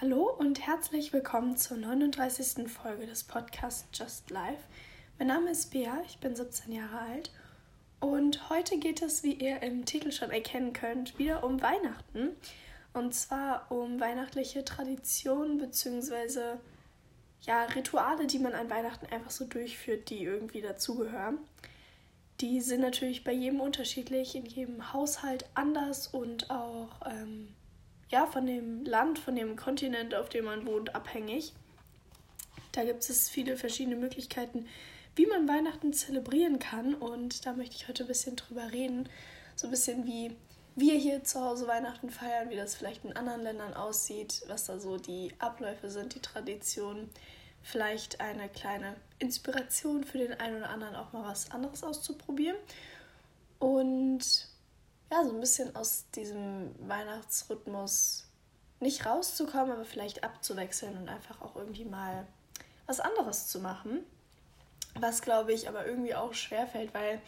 Hallo und herzlich willkommen zur 39. Folge des Podcasts Just Life. Mein Name ist Bea, ich bin 17 Jahre alt und heute geht es, wie ihr im Titel schon erkennen könnt, wieder um Weihnachten. Und zwar um weihnachtliche Traditionen bzw. Ja, Rituale, die man an Weihnachten einfach so durchführt, die irgendwie dazugehören. Die sind natürlich bei jedem unterschiedlich, in jedem Haushalt anders und auch ähm, ja, von dem Land, von dem Kontinent, auf dem man wohnt, abhängig. Da gibt es viele verschiedene Möglichkeiten, wie man Weihnachten zelebrieren kann. Und da möchte ich heute ein bisschen drüber reden. So ein bisschen wie wir hier zu Hause Weihnachten feiern, wie das vielleicht in anderen Ländern aussieht, was da so die Abläufe sind, die Traditionen. Vielleicht eine kleine Inspiration für den einen oder anderen auch mal was anderes auszuprobieren. Und ja, so ein bisschen aus diesem Weihnachtsrhythmus nicht rauszukommen, aber vielleicht abzuwechseln und einfach auch irgendwie mal was anderes zu machen. Was glaube ich aber irgendwie auch schwerfällt, weil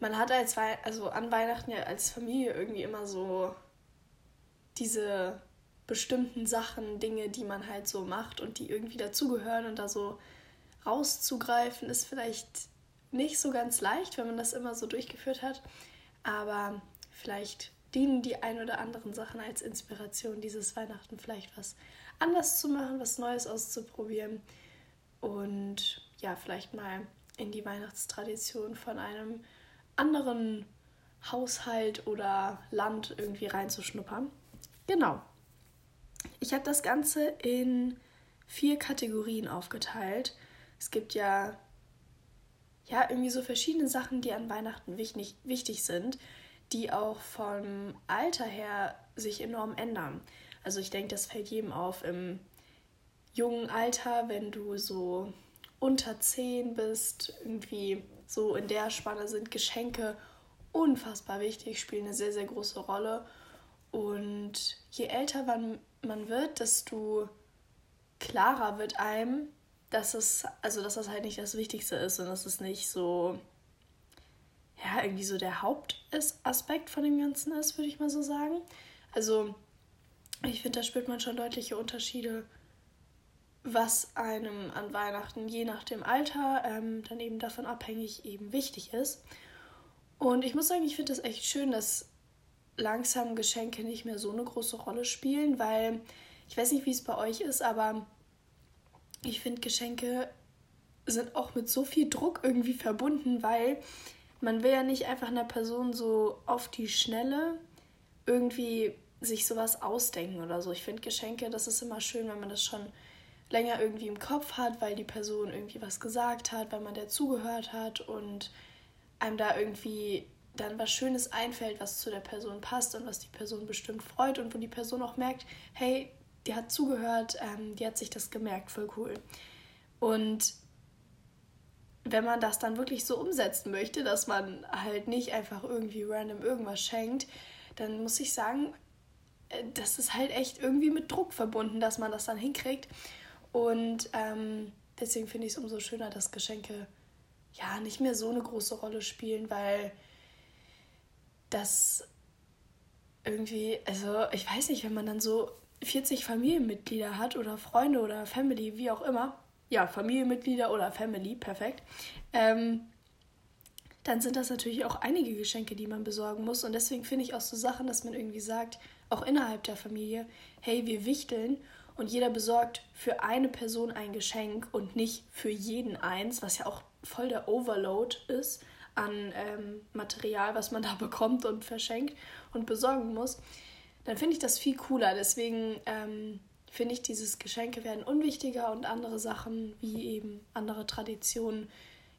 man hat als We also an Weihnachten ja als Familie irgendwie immer so diese bestimmten Sachen, Dinge, die man halt so macht und die irgendwie dazugehören und da so rauszugreifen, ist vielleicht nicht so ganz leicht, wenn man das immer so durchgeführt hat. Aber vielleicht dienen die ein oder anderen Sachen als Inspiration, dieses Weihnachten vielleicht was anders zu machen, was Neues auszuprobieren und ja, vielleicht mal in die Weihnachtstradition von einem anderen Haushalt oder Land irgendwie reinzuschnuppern. Genau. Ich habe das Ganze in vier Kategorien aufgeteilt. Es gibt ja ja, irgendwie so verschiedene Sachen, die an Weihnachten wichtig, wichtig sind, die auch vom Alter her sich enorm ändern. Also ich denke, das fällt jedem auf im jungen Alter, wenn du so unter 10 bist, irgendwie so in der Spanne sind Geschenke unfassbar wichtig, spielen eine sehr, sehr große Rolle. Und je älter man, man wird, desto klarer wird einem, dass es, also dass das halt nicht das Wichtigste ist und dass es nicht so, ja, irgendwie so der Hauptaspekt von dem Ganzen ist, würde ich mal so sagen. Also, ich finde, da spürt man schon deutliche Unterschiede, was einem an Weihnachten je nach dem Alter ähm, dann eben davon abhängig eben wichtig ist. Und ich muss sagen, ich finde das echt schön, dass langsam Geschenke nicht mehr so eine große Rolle spielen, weil ich weiß nicht, wie es bei euch ist, aber ich finde, Geschenke sind auch mit so viel Druck irgendwie verbunden, weil man will ja nicht einfach einer Person so auf die Schnelle irgendwie sich sowas ausdenken oder so. Ich finde Geschenke, das ist immer schön, wenn man das schon länger irgendwie im Kopf hat, weil die Person irgendwie was gesagt hat, weil man der zugehört hat und einem da irgendwie dann was Schönes einfällt, was zu der Person passt und was die Person bestimmt freut und wo die Person auch merkt, hey, die hat zugehört, ähm, die hat sich das gemerkt, voll cool. Und wenn man das dann wirklich so umsetzen möchte, dass man halt nicht einfach irgendwie random irgendwas schenkt, dann muss ich sagen, äh, das ist halt echt irgendwie mit Druck verbunden, dass man das dann hinkriegt. Und ähm, deswegen finde ich es umso schöner, dass Geschenke ja nicht mehr so eine große Rolle spielen, weil das irgendwie, also ich weiß nicht, wenn man dann so 40 Familienmitglieder hat oder Freunde oder Family, wie auch immer, ja, Familienmitglieder oder Family, perfekt, ähm, dann sind das natürlich auch einige Geschenke, die man besorgen muss. Und deswegen finde ich auch so Sachen, dass man irgendwie sagt, auch innerhalb der Familie, hey, wir wichteln und jeder besorgt für eine Person ein Geschenk und nicht für jeden eins, was ja auch voll der Overload ist an ähm, Material, was man da bekommt und verschenkt und besorgen muss dann finde ich das viel cooler. Deswegen ähm, finde ich dieses Geschenke werden unwichtiger und andere Sachen wie eben andere Traditionen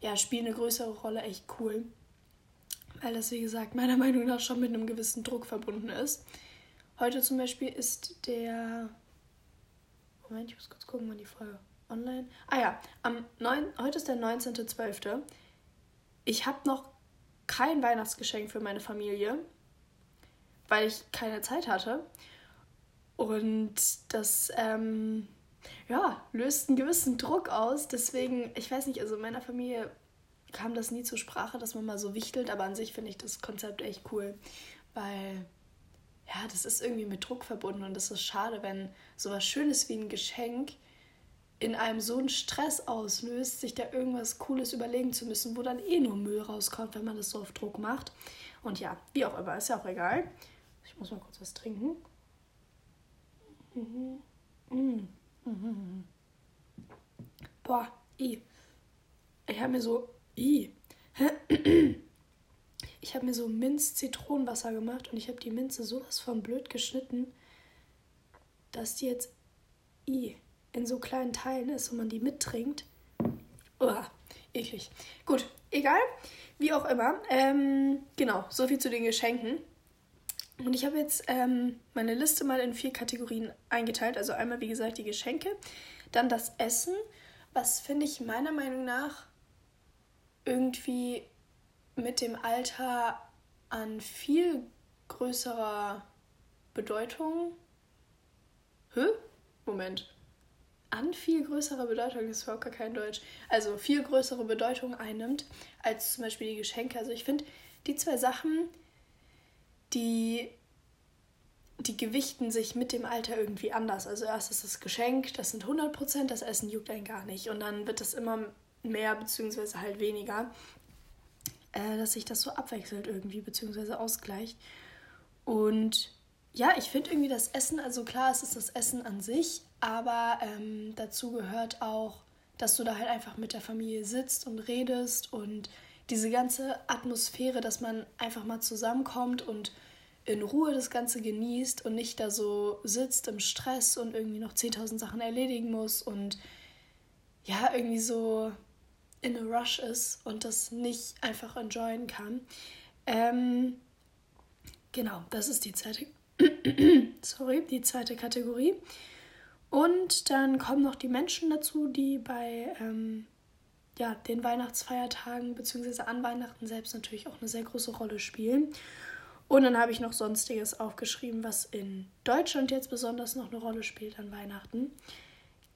ja, spielen eine größere Rolle echt cool. Weil das, wie gesagt, meiner Meinung nach schon mit einem gewissen Druck verbunden ist. Heute zum Beispiel ist der. Moment, ich muss kurz gucken, wann die Folge online. Ah ja, am 9... heute ist der 19.12. Ich habe noch kein Weihnachtsgeschenk für meine Familie weil ich keine Zeit hatte. Und das ähm, ja, löst einen gewissen Druck aus. Deswegen, ich weiß nicht, also in meiner Familie kam das nie zur Sprache, dass man mal so wichtelt, aber an sich finde ich das Konzept echt cool, weil ja, das ist irgendwie mit Druck verbunden und das ist schade, wenn sowas Schönes wie ein Geschenk in einem so einen Stress auslöst, sich da irgendwas Cooles überlegen zu müssen, wo dann eh nur Müll rauskommt, wenn man das so auf Druck macht. Und ja, wie auch immer, ist ja auch egal. Ich muss mal kurz was trinken. Mhm. Mhm. Mhm. Boah, i. Ich habe mir so, i. Ich habe mir so Minz-Zitronenwasser gemacht und ich habe die Minze sowas von blöd geschnitten, dass die jetzt i in so kleinen Teilen ist und man die mittrinkt. Uah, eklig. Gut, egal. Wie auch immer. Ähm, genau, soviel zu den Geschenken. Und ich habe jetzt ähm, meine Liste mal in vier Kategorien eingeteilt. Also einmal, wie gesagt, die Geschenke, dann das Essen, was finde ich meiner Meinung nach irgendwie mit dem Alter an viel größerer Bedeutung. Hä? Moment an viel größere Bedeutung, das ist überhaupt gar kein Deutsch, also viel größere Bedeutung einnimmt als zum Beispiel die Geschenke. Also ich finde, die zwei Sachen, die, die gewichten sich mit dem Alter irgendwie anders. Also erst ist das Geschenk, das sind 100 Prozent, das Essen juckt einen gar nicht. Und dann wird das immer mehr beziehungsweise halt weniger, äh, dass sich das so abwechselt irgendwie beziehungsweise ausgleicht. Und ja, ich finde irgendwie das Essen, also klar, es ist das Essen an sich, aber ähm, dazu gehört auch, dass du da halt einfach mit der Familie sitzt und redest und diese ganze Atmosphäre, dass man einfach mal zusammenkommt und in Ruhe das Ganze genießt und nicht da so sitzt im Stress und irgendwie noch 10.000 Sachen erledigen muss und ja, irgendwie so in a rush ist und das nicht einfach enjoyen kann. Ähm, genau, das ist die zweite, sorry, die zweite Kategorie. Und dann kommen noch die Menschen dazu, die bei ähm, ja, den Weihnachtsfeiertagen bzw. an Weihnachten selbst natürlich auch eine sehr große Rolle spielen. Und dann habe ich noch Sonstiges aufgeschrieben, was in Deutschland jetzt besonders noch eine Rolle spielt an Weihnachten.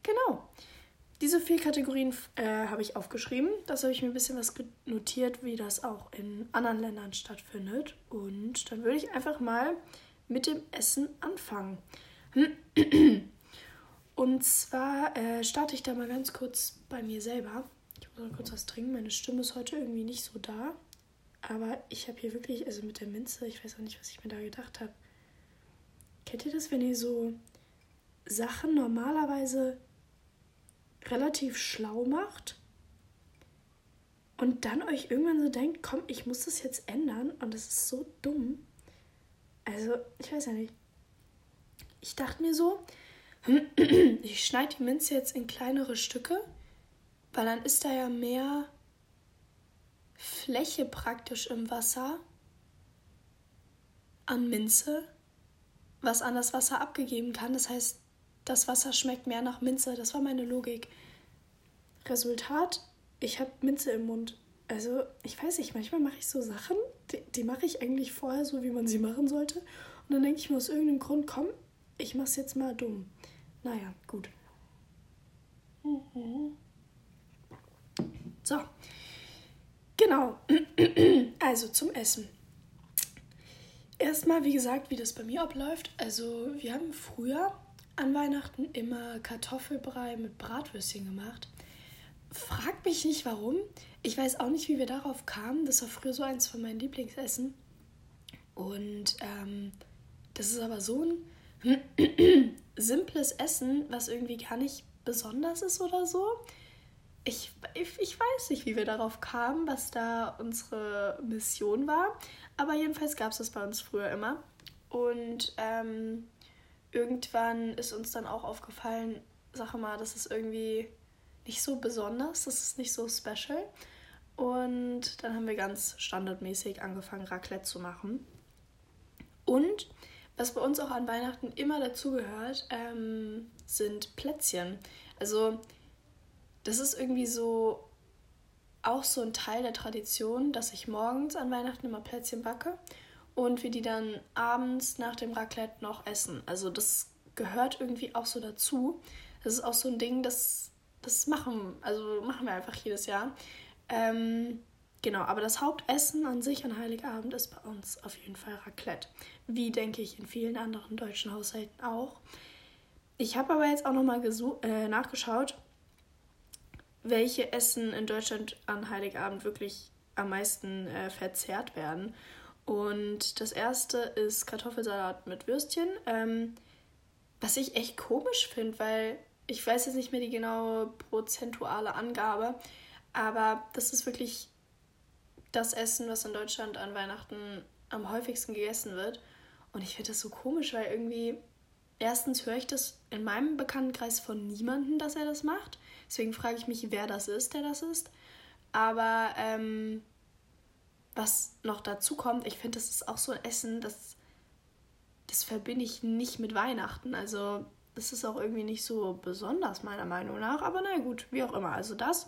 Genau. Diese vier Kategorien äh, habe ich aufgeschrieben. Das habe ich mir ein bisschen was notiert, wie das auch in anderen Ländern stattfindet. Und dann würde ich einfach mal mit dem Essen anfangen. Und zwar äh, starte ich da mal ganz kurz bei mir selber. Ich muss mal kurz was trinken. Meine Stimme ist heute irgendwie nicht so da. Aber ich habe hier wirklich, also mit der Minze, ich weiß auch nicht, was ich mir da gedacht habe. Kennt ihr das, wenn ihr so Sachen normalerweise relativ schlau macht und dann euch irgendwann so denkt, komm, ich muss das jetzt ändern und das ist so dumm. Also, ich weiß ja nicht. Ich dachte mir so, ich schneide die Minze jetzt in kleinere Stücke, weil dann ist da ja mehr Fläche praktisch im Wasser an Minze, was an das Wasser abgegeben kann. Das heißt, das Wasser schmeckt mehr nach Minze. Das war meine Logik. Resultat, ich habe Minze im Mund. Also, ich weiß nicht, manchmal mache ich so Sachen, die, die mache ich eigentlich vorher so, wie man sie machen sollte. Und dann denke ich mir aus irgendeinem Grund, komm, ich mach's jetzt mal dumm. Naja, gut. So. Genau. Also zum Essen. Erstmal, wie gesagt, wie das bei mir abläuft. Also, wir haben früher an Weihnachten immer Kartoffelbrei mit Bratwürstchen gemacht. Frag mich nicht warum. Ich weiß auch nicht, wie wir darauf kamen. Das war früher so eins von meinen Lieblingsessen. Und ähm, das ist aber so ein simples Essen, was irgendwie gar nicht besonders ist oder so. Ich, ich, ich weiß nicht, wie wir darauf kamen, was da unsere Mission war. Aber jedenfalls gab es das bei uns früher immer. Und ähm, irgendwann ist uns dann auch aufgefallen, sag mal, das ist irgendwie nicht so besonders, das ist nicht so special. Und dann haben wir ganz standardmäßig angefangen, Raclette zu machen. Und was bei uns auch an Weihnachten immer dazugehört, ähm, sind Plätzchen. Also das ist irgendwie so auch so ein Teil der Tradition, dass ich morgens an Weihnachten immer Plätzchen backe und wir die dann abends nach dem Raclette noch essen. Also das gehört irgendwie auch so dazu. Das ist auch so ein Ding, das, das machen, also machen wir einfach jedes Jahr. Ähm, genau, aber das Hauptessen an sich an Heiligabend ist bei uns auf jeden Fall Raclette. Wie denke ich in vielen anderen deutschen Haushalten auch. Ich habe aber jetzt auch nochmal äh, nachgeschaut, welche Essen in Deutschland an Heiligabend wirklich am meisten äh, verzehrt werden. Und das erste ist Kartoffelsalat mit Würstchen. Ähm, was ich echt komisch finde, weil ich weiß jetzt nicht mehr die genaue prozentuale Angabe, aber das ist wirklich das Essen, was in Deutschland an Weihnachten am häufigsten gegessen wird. Und ich finde das so komisch, weil irgendwie erstens höre ich das in meinem Bekanntenkreis von niemandem, dass er das macht. Deswegen frage ich mich, wer das ist, der das ist. Aber ähm, was noch dazu kommt, ich finde, das ist auch so ein Essen, das, das verbinde ich nicht mit Weihnachten. Also das ist auch irgendwie nicht so besonders, meiner Meinung nach. Aber na gut, wie auch immer. Also das.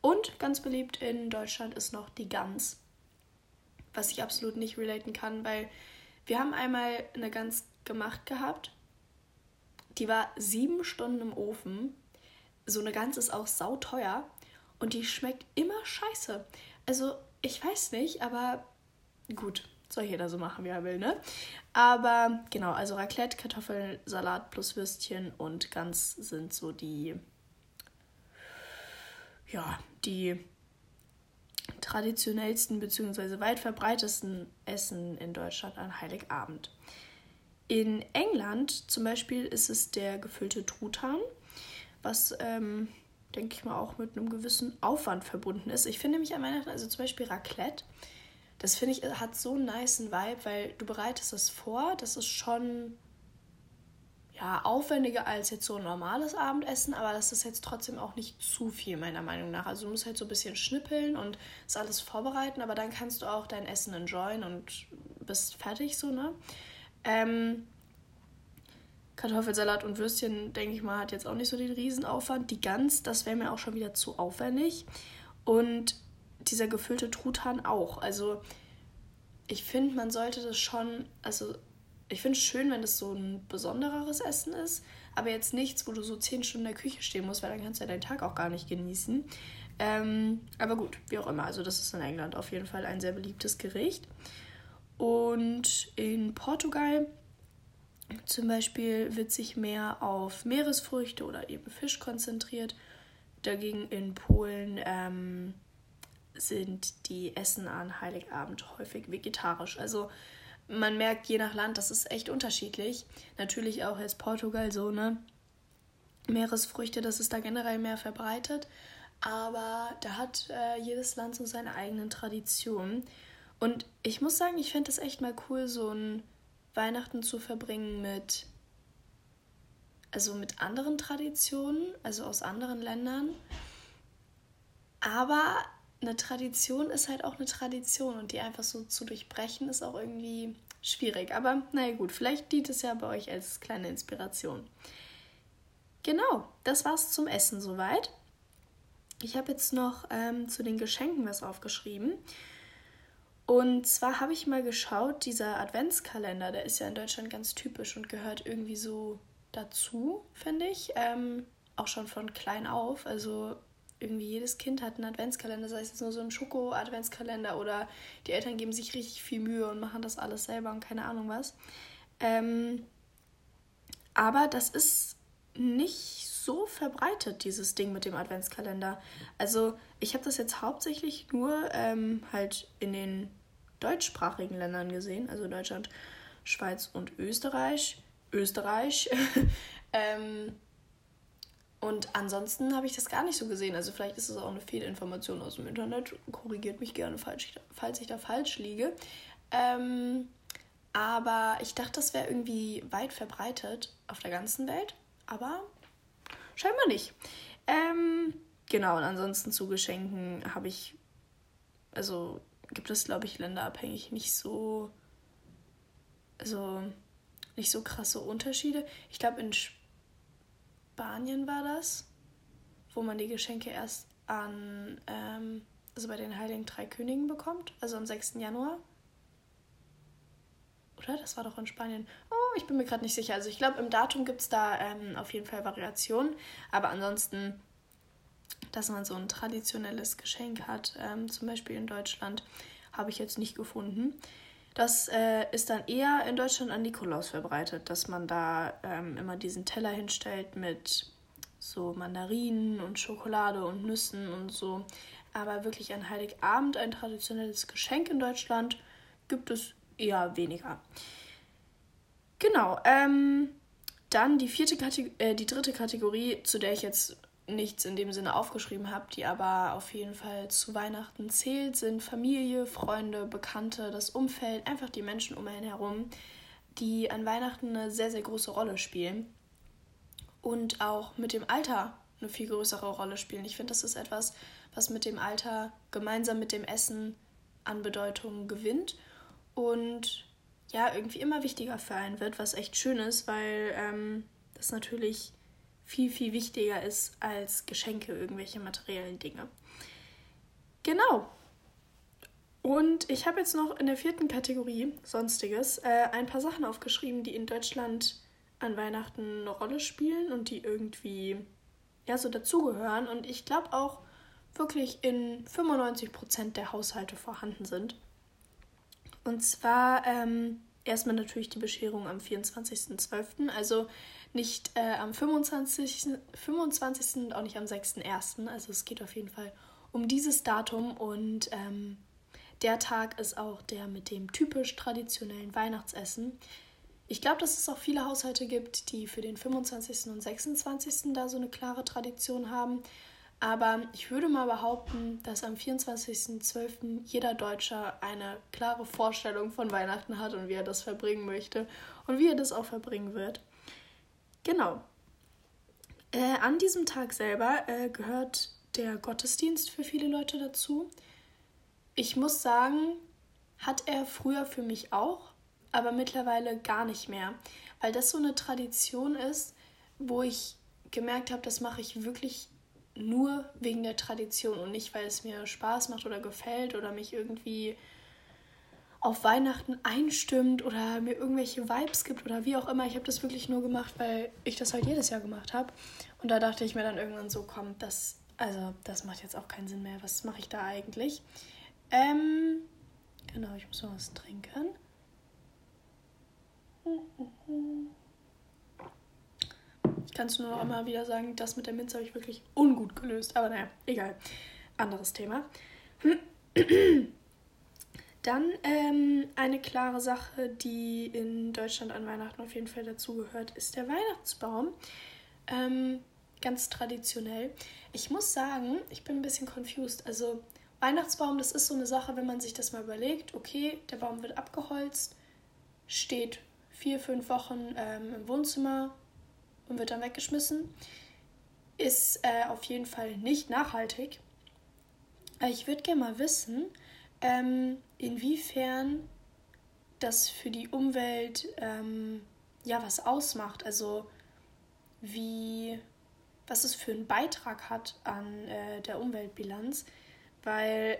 Und ganz beliebt in Deutschland ist noch die Gans. Was ich absolut nicht relaten kann, weil wir haben einmal eine Gans gemacht gehabt. Die war sieben Stunden im Ofen. So eine Gans ist auch sauteuer. Und die schmeckt immer scheiße. Also ich weiß nicht, aber gut, soll jeder so machen, wie er will, ne? Aber genau, also Raclette, Kartoffelsalat plus Würstchen und Gans sind so die, ja, die traditionellsten bzw. weit verbreitesten Essen in Deutschland an Heiligabend. In England zum Beispiel ist es der gefüllte Truthahn, was ähm, denke ich mal, auch mit einem gewissen Aufwand verbunden ist. Ich finde nämlich an Weihnachten, also zum Beispiel Raclette, das finde ich, hat so einen niceen Vibe, weil du bereitest es vor, das ist schon ja, aufwendiger als jetzt so ein normales Abendessen, aber das ist jetzt trotzdem auch nicht zu viel, meiner Meinung nach. Also du musst halt so ein bisschen schnippeln und das alles vorbereiten, aber dann kannst du auch dein Essen enjoyen und bist fertig so, ne? Ähm, Kartoffelsalat und Würstchen, denke ich mal, hat jetzt auch nicht so den Riesenaufwand. Die Gans, das wäre mir auch schon wieder zu aufwendig. Und dieser gefüllte Truthahn auch. Also ich finde, man sollte das schon, also ich finde es schön, wenn das so ein besondereres Essen ist, aber jetzt nichts, wo du so zehn Stunden in der Küche stehen musst, weil dann kannst du ja deinen Tag auch gar nicht genießen. Ähm, aber gut, wie auch immer. Also das ist in England auf jeden Fall ein sehr beliebtes Gericht. Und in Portugal zum Beispiel wird sich mehr auf Meeresfrüchte oder eben Fisch konzentriert. Dagegen in Polen ähm, sind die Essen an Heiligabend häufig vegetarisch. Also man merkt je nach Land, das ist echt unterschiedlich. Natürlich auch jetzt Portugal so, ne? Meeresfrüchte, das ist da generell mehr verbreitet. Aber da hat äh, jedes Land so seine eigenen Traditionen. Und ich muss sagen, ich fände es echt mal cool, so ein Weihnachten zu verbringen mit also mit anderen Traditionen, also aus anderen Ländern. Aber eine Tradition ist halt auch eine Tradition und die einfach so zu durchbrechen ist auch irgendwie schwierig. Aber naja gut, vielleicht dient es ja bei euch als kleine Inspiration. Genau, das war's zum Essen soweit. Ich habe jetzt noch ähm, zu den Geschenken was aufgeschrieben. Und zwar habe ich mal geschaut, dieser Adventskalender, der ist ja in Deutschland ganz typisch und gehört irgendwie so dazu, finde ich. Ähm, auch schon von klein auf. Also irgendwie jedes Kind hat einen Adventskalender, sei es jetzt nur so ein Schoko-Adventskalender oder die Eltern geben sich richtig viel Mühe und machen das alles selber und keine Ahnung was. Ähm, aber das ist nicht so verbreitet, dieses Ding mit dem Adventskalender. Also ich habe das jetzt hauptsächlich nur ähm, halt in den deutschsprachigen Ländern gesehen, also Deutschland, Schweiz und Österreich. Österreich. ähm, und ansonsten habe ich das gar nicht so gesehen. Also vielleicht ist es auch eine Fehlinformation aus dem Internet. Korrigiert mich gerne, falls ich, falls ich da falsch liege. Ähm, aber ich dachte, das wäre irgendwie weit verbreitet auf der ganzen Welt. Aber scheinbar nicht. Ähm, genau, und ansonsten zu Geschenken habe ich, also gibt es, glaube ich, länderabhängig nicht so, also nicht so krasse Unterschiede. Ich glaube, in Spanien war das, wo man die Geschenke erst an, ähm, also bei den Heiligen Drei Königen bekommt, also am 6. Januar. Oder? Das war doch in Spanien. Oh, ich bin mir gerade nicht sicher. Also ich glaube, im Datum gibt es da ähm, auf jeden Fall Variationen. Aber ansonsten dass man so ein traditionelles Geschenk hat. Ähm, zum Beispiel in Deutschland habe ich jetzt nicht gefunden. Das äh, ist dann eher in Deutschland an Nikolaus verbreitet, dass man da ähm, immer diesen Teller hinstellt mit so Mandarinen und Schokolade und Nüssen und so. Aber wirklich an Heiligabend ein traditionelles Geschenk in Deutschland gibt es eher weniger. Genau. Ähm, dann die vierte Kategor äh, die dritte Kategorie, zu der ich jetzt nichts in dem Sinne aufgeschrieben habe, die aber auf jeden Fall zu Weihnachten zählt, sind Familie, Freunde, Bekannte, das Umfeld, einfach die Menschen um einen herum, die an Weihnachten eine sehr, sehr große Rolle spielen und auch mit dem Alter eine viel größere Rolle spielen. Ich finde, das ist etwas, was mit dem Alter gemeinsam mit dem Essen an Bedeutung gewinnt und ja, irgendwie immer wichtiger für einen wird, was echt schön ist, weil ähm, das natürlich viel, viel wichtiger ist als Geschenke, irgendwelche materiellen Dinge. Genau. Und ich habe jetzt noch in der vierten Kategorie, Sonstiges, äh, ein paar Sachen aufgeschrieben, die in Deutschland an Weihnachten eine Rolle spielen und die irgendwie ja so dazugehören und ich glaube auch wirklich in 95% der Haushalte vorhanden sind. Und zwar ähm, erstmal natürlich die Bescherung am 24.12., also nicht äh, am 25. 25. und auch nicht am 6.1. Also es geht auf jeden Fall um dieses Datum und ähm, der Tag ist auch der mit dem typisch traditionellen Weihnachtsessen. Ich glaube, dass es auch viele Haushalte gibt, die für den 25. und 26. da so eine klare Tradition haben. Aber ich würde mal behaupten, dass am 24.12. jeder Deutscher eine klare Vorstellung von Weihnachten hat und wie er das verbringen möchte und wie er das auch verbringen wird. Genau. Äh, an diesem Tag selber äh, gehört der Gottesdienst für viele Leute dazu. Ich muss sagen, hat er früher für mich auch aber mittlerweile gar nicht mehr, weil das so eine Tradition ist, wo ich gemerkt habe, das mache ich wirklich nur wegen der Tradition und nicht, weil es mir Spaß macht oder gefällt oder mich irgendwie auf Weihnachten einstimmt oder mir irgendwelche Vibes gibt oder wie auch immer. Ich habe das wirklich nur gemacht, weil ich das halt jedes Jahr gemacht habe. Und da dachte ich mir dann irgendwann so, komm, das, also das macht jetzt auch keinen Sinn mehr. Was mache ich da eigentlich? Ähm, genau, ich muss mal was trinken. Ich kann es nur noch immer wieder sagen, das mit der Minze habe ich wirklich ungut gelöst. Aber naja, egal. Anderes Thema. Dann ähm, eine klare Sache, die in Deutschland an Weihnachten auf jeden Fall dazugehört, ist der Weihnachtsbaum. Ähm, ganz traditionell. Ich muss sagen, ich bin ein bisschen confused. Also Weihnachtsbaum, das ist so eine Sache, wenn man sich das mal überlegt, okay, der Baum wird abgeholzt, steht vier, fünf Wochen ähm, im Wohnzimmer und wird dann weggeschmissen. Ist äh, auf jeden Fall nicht nachhaltig. Ich würde gerne mal wissen, ähm, inwiefern das für die Umwelt ähm, ja was ausmacht. Also wie was es für einen Beitrag hat an äh, der Umweltbilanz. Weil,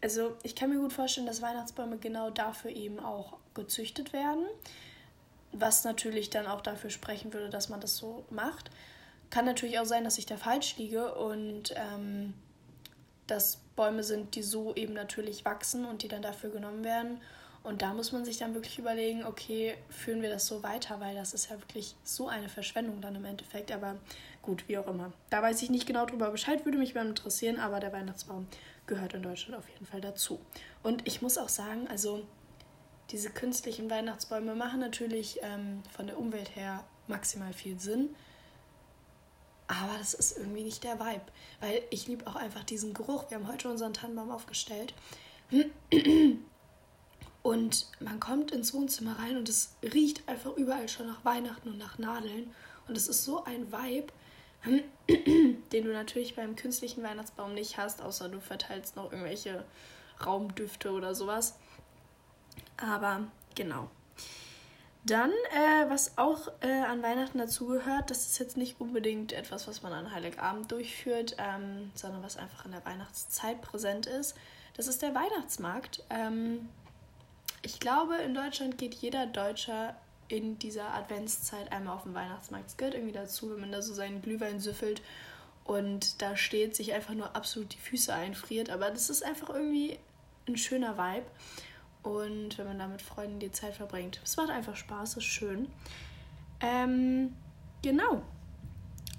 also ich kann mir gut vorstellen, dass Weihnachtsbäume genau dafür eben auch gezüchtet werden, was natürlich dann auch dafür sprechen würde, dass man das so macht. Kann natürlich auch sein, dass ich da falsch liege und ähm, dass Bäume sind, die so eben natürlich wachsen und die dann dafür genommen werden. Und da muss man sich dann wirklich überlegen, okay, führen wir das so weiter, weil das ist ja wirklich so eine Verschwendung dann im Endeffekt. Aber gut, wie auch immer. Da weiß ich nicht genau drüber Bescheid, würde mich mal interessieren, aber der Weihnachtsbaum gehört in Deutschland auf jeden Fall dazu. Und ich muss auch sagen, also diese künstlichen Weihnachtsbäume machen natürlich ähm, von der Umwelt her maximal viel Sinn. Aber das ist irgendwie nicht der Vibe. Weil ich liebe auch einfach diesen Geruch. Wir haben heute unseren Tannenbaum aufgestellt. Und man kommt ins Wohnzimmer rein und es riecht einfach überall schon nach Weihnachten und nach Nadeln. Und es ist so ein Vibe, den du natürlich beim künstlichen Weihnachtsbaum nicht hast, außer du verteilst noch irgendwelche Raumdüfte oder sowas. Aber genau. Dann, äh, was auch äh, an Weihnachten dazugehört, das ist jetzt nicht unbedingt etwas, was man an Heiligabend durchführt, ähm, sondern was einfach in der Weihnachtszeit präsent ist. Das ist der Weihnachtsmarkt. Ähm, ich glaube, in Deutschland geht jeder Deutscher in dieser Adventszeit einmal auf den Weihnachtsmarkt. Es gehört irgendwie dazu, wenn man da so seinen Glühwein süffelt und da steht, sich einfach nur absolut die Füße einfriert. Aber das ist einfach irgendwie ein schöner Vibe. Und wenn man da mit Freunden die Zeit verbringt, es macht einfach Spaß, ist schön. Ähm, genau.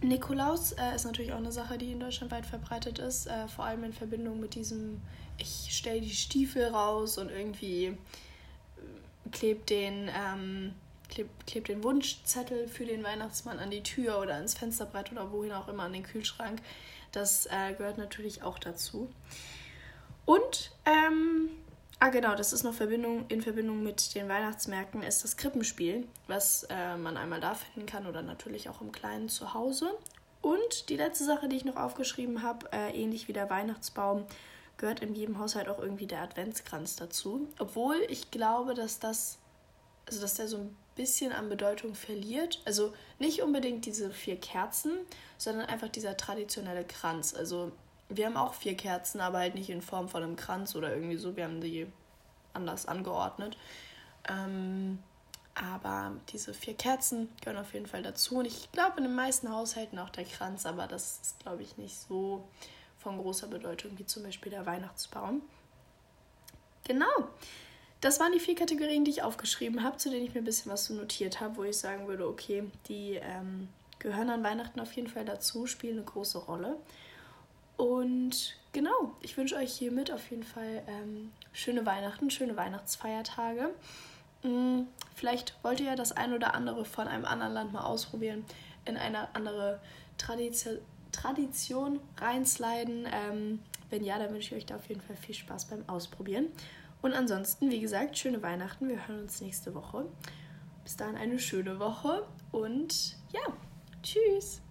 Nikolaus äh, ist natürlich auch eine Sache, die in Deutschland weit verbreitet ist, äh, vor allem in Verbindung mit diesem, ich stelle die Stiefel raus und irgendwie äh, klebt den, ähm, klebt, klebt den Wunschzettel für den Weihnachtsmann an die Tür oder ins Fensterbrett oder wohin auch immer an den Kühlschrank. Das äh, gehört natürlich auch dazu. Und ähm, Ah, genau, das ist noch Verbindung, in Verbindung mit den Weihnachtsmärkten, ist das Krippenspiel, was äh, man einmal da finden kann oder natürlich auch im kleinen Zuhause. Und die letzte Sache, die ich noch aufgeschrieben habe, äh, ähnlich wie der Weihnachtsbaum, gehört in jedem Haushalt auch irgendwie der Adventskranz dazu. Obwohl ich glaube, dass das, also dass der so ein bisschen an Bedeutung verliert. Also nicht unbedingt diese vier Kerzen, sondern einfach dieser traditionelle Kranz. Also wir haben auch vier Kerzen, aber halt nicht in Form von einem Kranz oder irgendwie so. Wir haben die anders angeordnet. Ähm, aber diese vier Kerzen gehören auf jeden Fall dazu. Und ich glaube, in den meisten Haushalten auch der Kranz, aber das ist, glaube ich, nicht so von großer Bedeutung wie zum Beispiel der Weihnachtsbaum. Genau. Das waren die vier Kategorien, die ich aufgeschrieben habe, zu denen ich mir ein bisschen was so notiert habe, wo ich sagen würde, okay, die ähm, gehören an Weihnachten auf jeden Fall dazu, spielen eine große Rolle. Und genau, ich wünsche euch hiermit auf jeden Fall ähm, schöne Weihnachten, schöne Weihnachtsfeiertage. Hm, vielleicht wollt ihr ja das ein oder andere von einem anderen Land mal ausprobieren, in eine andere Tradition, Tradition reinsliden. Ähm, wenn ja, dann wünsche ich euch da auf jeden Fall viel Spaß beim Ausprobieren. Und ansonsten, wie gesagt, schöne Weihnachten. Wir hören uns nächste Woche. Bis dahin eine schöne Woche und ja, tschüss.